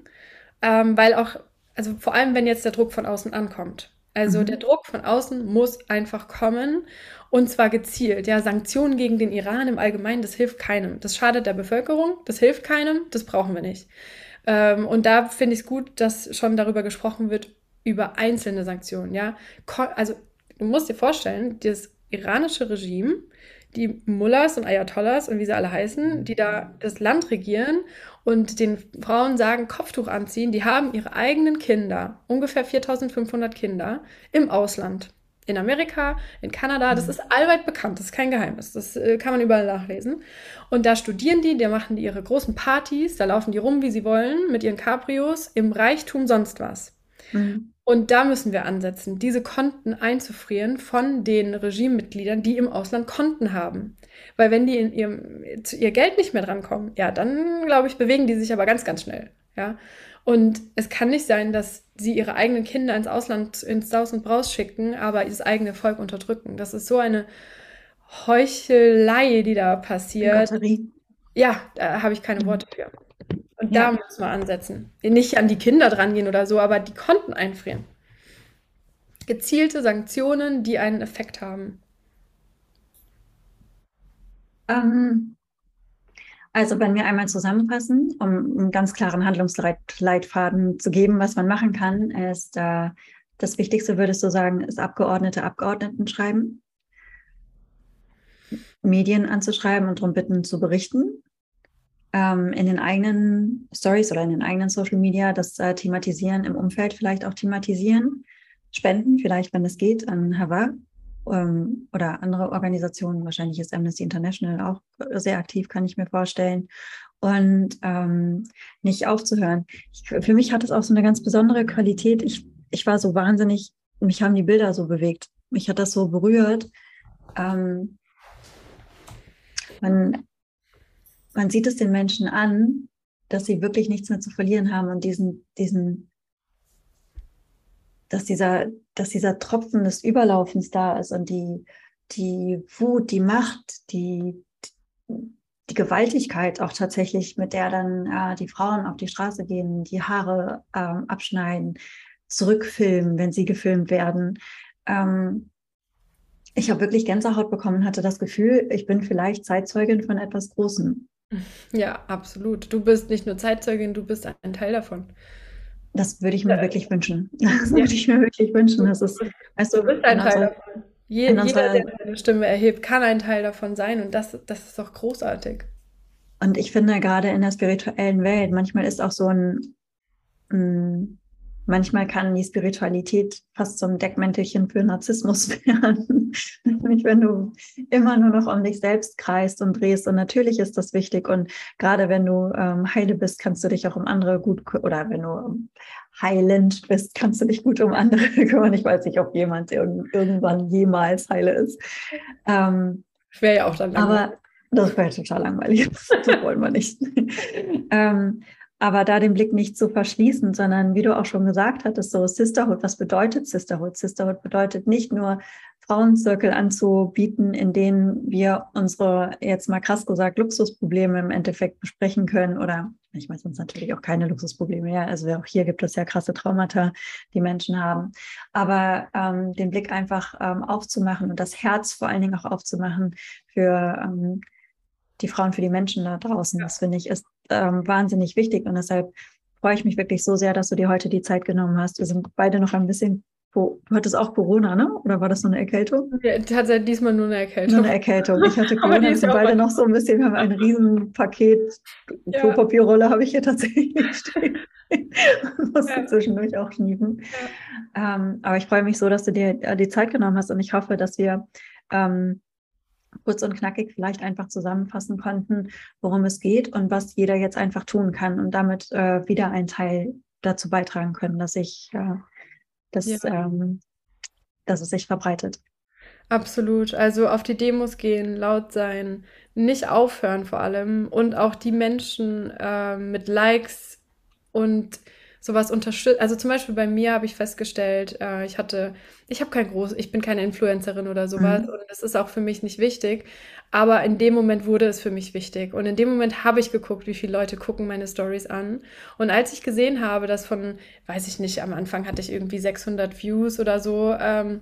ähm, weil auch, also vor allem, wenn jetzt der Druck von außen ankommt. Also mhm. der Druck von außen muss einfach kommen und zwar gezielt. Ja, Sanktionen gegen den Iran im Allgemeinen, das hilft keinem. Das schadet der Bevölkerung, das hilft keinem, das brauchen wir nicht. Ähm, und da finde ich es gut, dass schon darüber gesprochen wird, über einzelne Sanktionen. Ja, also du musst dir vorstellen, das iranische Regime, die Mullahs und Ayatollahs und wie sie alle heißen, die da das Land regieren und den Frauen sagen, Kopftuch anziehen, die haben ihre eigenen Kinder, ungefähr 4500 Kinder, im Ausland. In Amerika, in Kanada, das mhm. ist allweit bekannt, das ist kein Geheimnis, das äh, kann man überall nachlesen. Und da studieren die, da machen die ihre großen Partys, da laufen die rum, wie sie wollen, mit ihren Cabrios, im Reichtum sonst was. Mhm. Und da müssen wir ansetzen, diese Konten einzufrieren von den Regimemitgliedern, die im Ausland Konten haben. Weil wenn die in ihrem, zu ihr Geld nicht mehr drankommen, ja, dann glaube ich, bewegen die sich aber ganz, ganz schnell. Ja. Und es kann nicht sein, dass sie ihre eigenen Kinder ins Ausland, ins Saus und Braus schicken, aber das eigene Volk unterdrücken. Das ist so eine Heuchelei, die da passiert. Ja, da habe ich keine Worte für. Und ja. da muss man ansetzen. Nicht an die Kinder drangehen oder so, aber die Konten einfrieren. Gezielte Sanktionen, die einen Effekt haben. Ähm, also wenn wir einmal zusammenfassen, um einen ganz klaren Handlungsleitfaden zu geben, was man machen kann, ist äh, das Wichtigste, würdest du sagen, ist Abgeordnete Abgeordneten schreiben, Medien anzuschreiben und darum bitten zu berichten, ähm, in den eigenen Stories oder in den eigenen Social Media das äh, thematisieren, im Umfeld vielleicht auch thematisieren, spenden, vielleicht, wenn es geht, an Havar ähm, oder andere Organisationen. Wahrscheinlich ist Amnesty International auch sehr aktiv, kann ich mir vorstellen. Und ähm, nicht aufzuhören. Ich, für mich hat es auch so eine ganz besondere Qualität. Ich, ich war so wahnsinnig, mich haben die Bilder so bewegt. Mich hat das so berührt. Ähm, man, man sieht es den Menschen an, dass sie wirklich nichts mehr zu verlieren haben und diesen, diesen, dass dieser, dass dieser Tropfen des Überlaufens da ist und die, die Wut, die Macht, die, die Gewaltigkeit auch tatsächlich, mit der dann äh, die Frauen auf die Straße gehen, die Haare ähm, abschneiden, zurückfilmen, wenn sie gefilmt werden. Ähm, ich habe wirklich Gänsehaut bekommen, hatte das Gefühl, ich bin vielleicht Zeitzeugin von etwas Großem. Ja, absolut. Du bist nicht nur Zeitzeugin, du bist ein Teil davon. Das würde ich mir ja. wirklich wünschen. Das ja. würde ich mir wirklich wünschen. Das ist, weißt du, bist ein Teil unserer, davon. Je, jeder, unserer, der seine Stimme erhebt, kann ein Teil davon sein und das, das ist doch großartig. Und ich finde gerade in der spirituellen Welt, manchmal ist auch so ein, ein Manchmal kann die Spiritualität fast zum Deckmäntelchen für Narzissmus werden. Nämlich wenn du immer nur noch um dich selbst kreist und drehst. Und natürlich ist das wichtig. Und gerade wenn du ähm, heile bist, kannst du dich auch um andere gut oder wenn du heilend bist, kannst du dich gut um andere kümmern. Ich weiß nicht, ob jemand irgendwann jemals heile ist. Ähm, wäre ja auch dann langweilig. Aber das wäre total langweilig. so wollen wir nicht. ähm, aber da den Blick nicht zu verschließen, sondern wie du auch schon gesagt hattest, so Sisterhood, was bedeutet Sisterhood? Sisterhood bedeutet nicht nur Frauenzirkel anzubieten, in denen wir unsere, jetzt mal krass gesagt, Luxusprobleme im Endeffekt besprechen können oder ich weiß uns natürlich auch keine Luxusprobleme, ja. Also auch hier gibt es ja krasse Traumata, die Menschen haben. Aber ähm, den Blick einfach ähm, aufzumachen und das Herz vor allen Dingen auch aufzumachen für ähm, die Frauen, für die Menschen da draußen, das finde ich ist ähm, wahnsinnig wichtig. Und deshalb freue ich mich wirklich so sehr, dass du dir heute die Zeit genommen hast. Wir sind beide noch ein bisschen, du hattest auch Corona, ne? Oder war das nur eine Erkältung? Ja, tatsächlich diesmal nur eine Erkältung. Nur eine Erkältung. Ich hatte Corona, wir sind beide noch so ein bisschen, wir haben ein Riesenpaket ja. Klopapierrolle habe ich hier tatsächlich stehen. musste ja. zwischendurch auch schniefen. Ja. Ähm, aber ich freue mich so, dass du dir äh, die Zeit genommen hast und ich hoffe, dass wir ähm, kurz und knackig vielleicht einfach zusammenfassen konnten, worum es geht und was jeder jetzt einfach tun kann und damit äh, wieder einen Teil dazu beitragen können, dass ich, äh, dass, ja. ähm, dass es sich verbreitet. Absolut. Also auf die Demos gehen, laut sein, nicht aufhören vor allem und auch die Menschen äh, mit Likes und sowas unterstützt. Also zum Beispiel bei mir habe ich festgestellt, äh, ich hatte, ich habe kein groß, ich bin keine Influencerin oder sowas mhm. und das ist auch für mich nicht wichtig. Aber in dem Moment wurde es für mich wichtig. Und in dem Moment habe ich geguckt, wie viele Leute gucken meine Stories an. Und als ich gesehen habe, dass von, weiß ich nicht, am Anfang hatte ich irgendwie 600 Views oder so, ähm,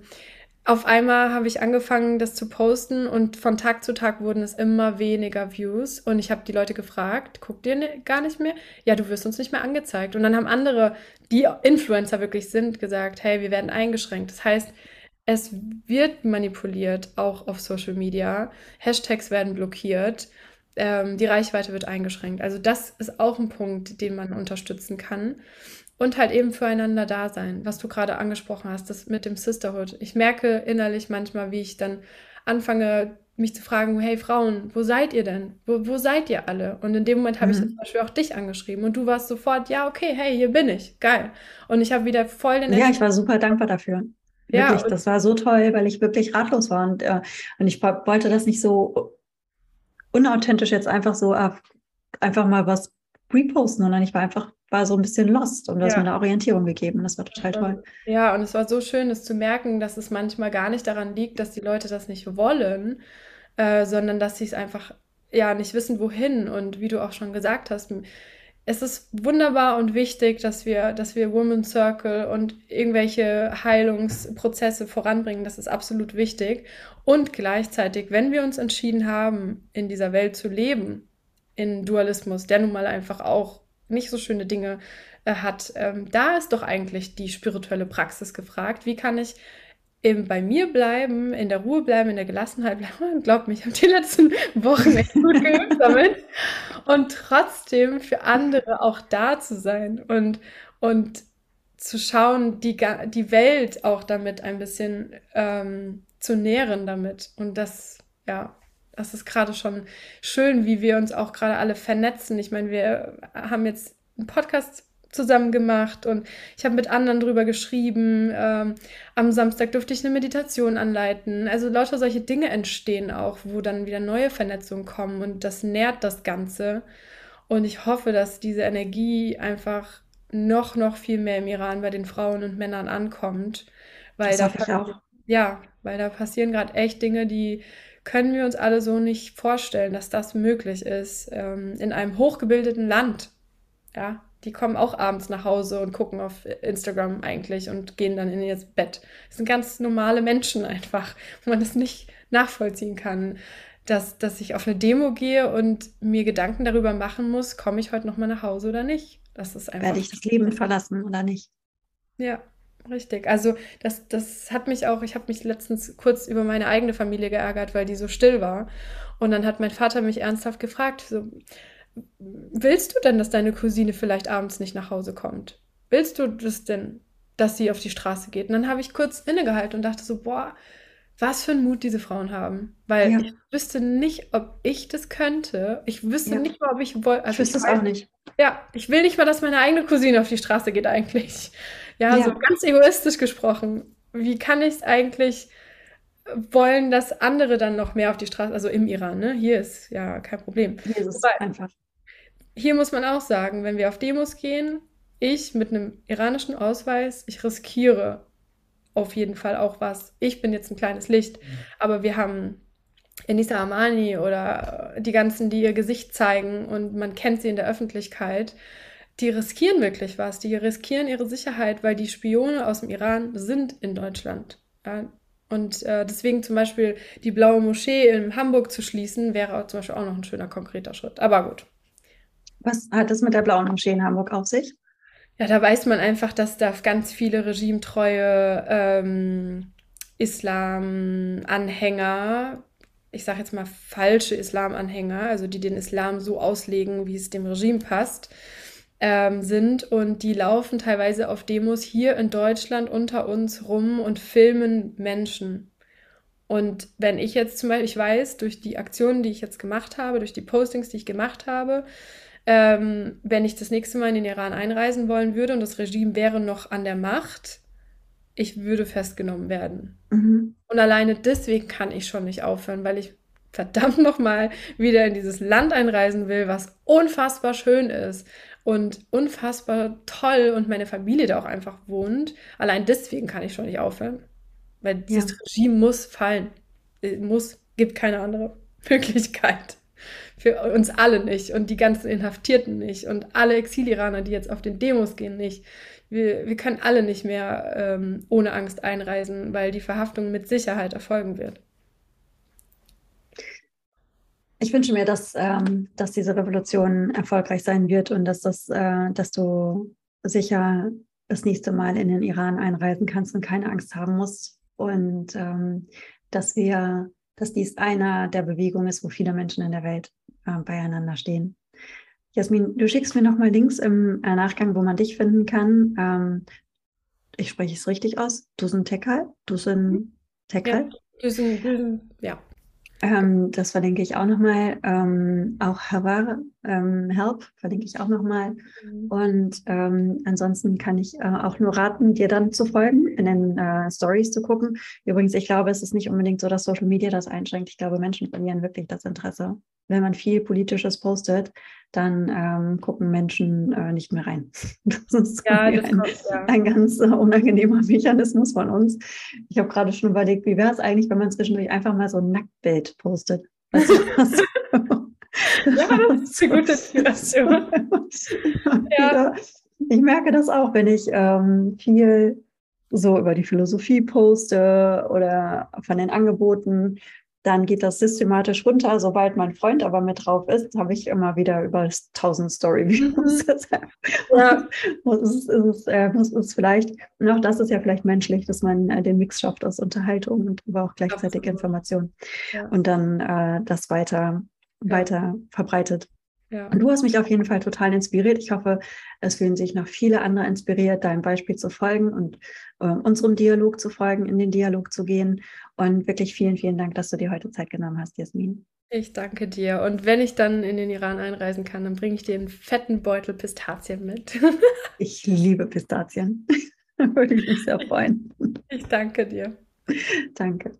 auf einmal habe ich angefangen, das zu posten und von Tag zu Tag wurden es immer weniger Views. Und ich habe die Leute gefragt, guckt ihr gar nicht mehr? Ja, du wirst uns nicht mehr angezeigt. Und dann haben andere, die Influencer wirklich sind, gesagt, hey, wir werden eingeschränkt. Das heißt, es wird manipuliert, auch auf Social Media. Hashtags werden blockiert. Ähm, die Reichweite wird eingeschränkt. Also das ist auch ein Punkt, den man unterstützen kann und halt eben füreinander da sein, was du gerade angesprochen hast, das mit dem Sisterhood. Ich merke innerlich manchmal, wie ich dann anfange, mich zu fragen, hey Frauen, wo seid ihr denn? Wo, wo seid ihr alle? Und in dem Moment habe mhm. ich zum Beispiel auch dich angeschrieben und du warst sofort, ja, okay, hey, hier bin ich, geil. Und ich habe wieder voll den... Ja, ich war super dankbar dafür. Wirklich, ja, das war so toll, weil ich wirklich ratlos war und, äh, und ich wollte das nicht so unauthentisch jetzt einfach so äh, einfach mal was reposten, sondern ich war einfach war so ein bisschen lost und du hast mir eine Orientierung gegeben das war total toll. Ja, und es war so schön, es zu merken, dass es manchmal gar nicht daran liegt, dass die Leute das nicht wollen, äh, sondern dass sie es einfach ja nicht wissen, wohin. Und wie du auch schon gesagt hast, es ist wunderbar und wichtig, dass wir, dass wir Woman Circle und irgendwelche Heilungsprozesse voranbringen. Das ist absolut wichtig. Und gleichzeitig, wenn wir uns entschieden haben, in dieser Welt zu leben, in Dualismus, der nun mal einfach auch nicht so schöne Dinge äh, hat, ähm, da ist doch eigentlich die spirituelle Praxis gefragt. Wie kann ich eben bei mir bleiben, in der Ruhe bleiben, in der Gelassenheit bleiben. Glaubt mir, ich habe die letzten Wochen echt gut geübt damit. Und trotzdem für andere auch da zu sein und, und zu schauen, die, die Welt auch damit ein bisschen ähm, zu nähren damit. Und das, ja, das ist gerade schon schön, wie wir uns auch gerade alle vernetzen. Ich meine, wir haben jetzt einen Podcast zusammen gemacht und ich habe mit anderen drüber geschrieben. Ähm, am Samstag durfte ich eine Meditation anleiten. Also lauter solche Dinge entstehen auch, wo dann wieder neue Vernetzungen kommen und das nährt das Ganze. Und ich hoffe, dass diese Energie einfach noch, noch viel mehr im Iran bei den Frauen und Männern ankommt. Weil das da, auch. Ja, weil da passieren gerade echt Dinge, die können wir uns alle so nicht vorstellen, dass das möglich ist ähm, in einem hochgebildeten Land. Ja, die kommen auch abends nach Hause und gucken auf Instagram eigentlich und gehen dann in ihr Bett. Das sind ganz normale Menschen einfach, wo man das nicht nachvollziehen kann. Dass, dass ich auf eine Demo gehe und mir Gedanken darüber machen muss, komme ich heute nochmal nach Hause oder nicht. Das ist einfach. Werde ich das Leben verlassen oder nicht? Ja, Richtig. Also das, das hat mich auch, ich habe mich letztens kurz über meine eigene Familie geärgert, weil die so still war. Und dann hat mein Vater mich ernsthaft gefragt, so, willst du denn, dass deine Cousine vielleicht abends nicht nach Hause kommt? Willst du das denn, dass sie auf die Straße geht? Und dann habe ich kurz innegehalten und dachte so, boah, was für einen Mut diese Frauen haben. Weil ja. ich wüsste nicht, ob ich das könnte. Ich wüsste ja. nicht mal, ob ich wollte. Also ich wüsste es auch nicht. Ja, ich will nicht mal, dass meine eigene Cousine auf die Straße geht eigentlich. Ja, ja. so ganz egoistisch gesprochen. Wie kann ich es eigentlich wollen, dass andere dann noch mehr auf die Straße, also im Iran, ne? Hier ist ja kein Problem. Hier ist es einfach. Hier muss man auch sagen, wenn wir auf Demos gehen, ich mit einem iranischen Ausweis, ich riskiere auf jeden Fall auch was. Ich bin jetzt ein kleines Licht, mhm. aber wir haben Enisa Amani oder die ganzen, die ihr Gesicht zeigen und man kennt sie in der Öffentlichkeit die riskieren wirklich was. Die riskieren ihre Sicherheit, weil die Spione aus dem Iran sind in Deutschland. Ja? Und äh, deswegen zum Beispiel die blaue Moschee in Hamburg zu schließen, wäre zum Beispiel auch noch ein schöner konkreter Schritt. Aber gut. Was hat das mit der blauen Moschee in Hamburg auf sich? Ja, da weiß man einfach, dass da ganz viele regimetreue ähm, Islam-Anhänger, ich sage jetzt mal falsche Islam-Anhänger, also die den Islam so auslegen, wie es dem Regime passt, ähm, sind und die laufen teilweise auf Demos hier in Deutschland unter uns rum und filmen Menschen. Und wenn ich jetzt zum Beispiel, ich weiß, durch die Aktionen, die ich jetzt gemacht habe, durch die Postings, die ich gemacht habe, ähm, wenn ich das nächste Mal in den Iran einreisen wollen würde und das Regime wäre noch an der Macht, ich würde festgenommen werden. Mhm. Und alleine deswegen kann ich schon nicht aufhören, weil ich verdammt nochmal wieder in dieses Land einreisen will, was unfassbar schön ist und unfassbar toll und meine Familie da auch einfach wohnt. Allein deswegen kann ich schon nicht aufhören. Weil dieses ja. Regime muss fallen. Äh, muss, gibt keine andere Möglichkeit. Für uns alle nicht und die ganzen Inhaftierten nicht und alle Exiliraner, die jetzt auf den Demos gehen, nicht. Wir, wir können alle nicht mehr ähm, ohne Angst einreisen, weil die Verhaftung mit Sicherheit erfolgen wird. Ich wünsche mir, dass, ähm, dass diese Revolution erfolgreich sein wird und dass, das, äh, dass du sicher das nächste Mal in den Iran einreisen kannst und keine Angst haben musst. Und ähm, dass wir, dass dies einer der Bewegungen ist, wo viele Menschen in der Welt äh, beieinander stehen. Jasmin, du schickst mir nochmal Links im äh, Nachgang, wo man dich finden kann. Ähm, ich spreche es richtig aus. Dusen Tekal? Dusen Tekal? Ja, Dusen, Dusen, ja. Ähm, das verlinke ich auch nochmal. Ähm, auch Havar ähm, Help verlinke ich auch nochmal. Mhm. Und ähm, ansonsten kann ich äh, auch nur raten, dir dann zu folgen, in den äh, Stories zu gucken. Übrigens, ich glaube, es ist nicht unbedingt so, dass Social Media das einschränkt. Ich glaube, Menschen verlieren wirklich das Interesse. Wenn man viel Politisches postet, dann ähm, gucken Menschen äh, nicht mehr rein. Das ist ja, das ein, kommt, ja. ein, ganz äh, unangenehmer Mechanismus von uns. Ich habe gerade schon überlegt, wie wäre es eigentlich, wenn man zwischendurch einfach mal so ein Nacktbild postet. Weißt du, ja, das ist eine gute Inspiration. ja. Ich merke das auch, wenn ich ähm, viel so über die Philosophie poste oder von den Angeboten dann geht das systematisch runter. Sobald mein Freund aber mit drauf ist, habe ich immer wieder über 1000 Story-Views. Mhm. ja. das ist, ist, äh, ist, ist vielleicht, und auch das ist ja vielleicht menschlich, dass man äh, den Mix schafft aus Unterhaltung und aber auch gleichzeitig Absolut. Information. Ja. Und dann äh, das weiter, ja. weiter verbreitet. Ja. Und du hast mich auf jeden Fall total inspiriert. Ich hoffe, es fühlen sich noch viele andere inspiriert, deinem Beispiel zu folgen und äh, unserem Dialog zu folgen, in den Dialog zu gehen. Und wirklich vielen, vielen Dank, dass du dir heute Zeit genommen hast, Jasmin. Ich danke dir. Und wenn ich dann in den Iran einreisen kann, dann bringe ich dir einen fetten Beutel Pistazien mit. ich liebe Pistazien. Würde ich mich sehr freuen. Ich danke dir. Danke.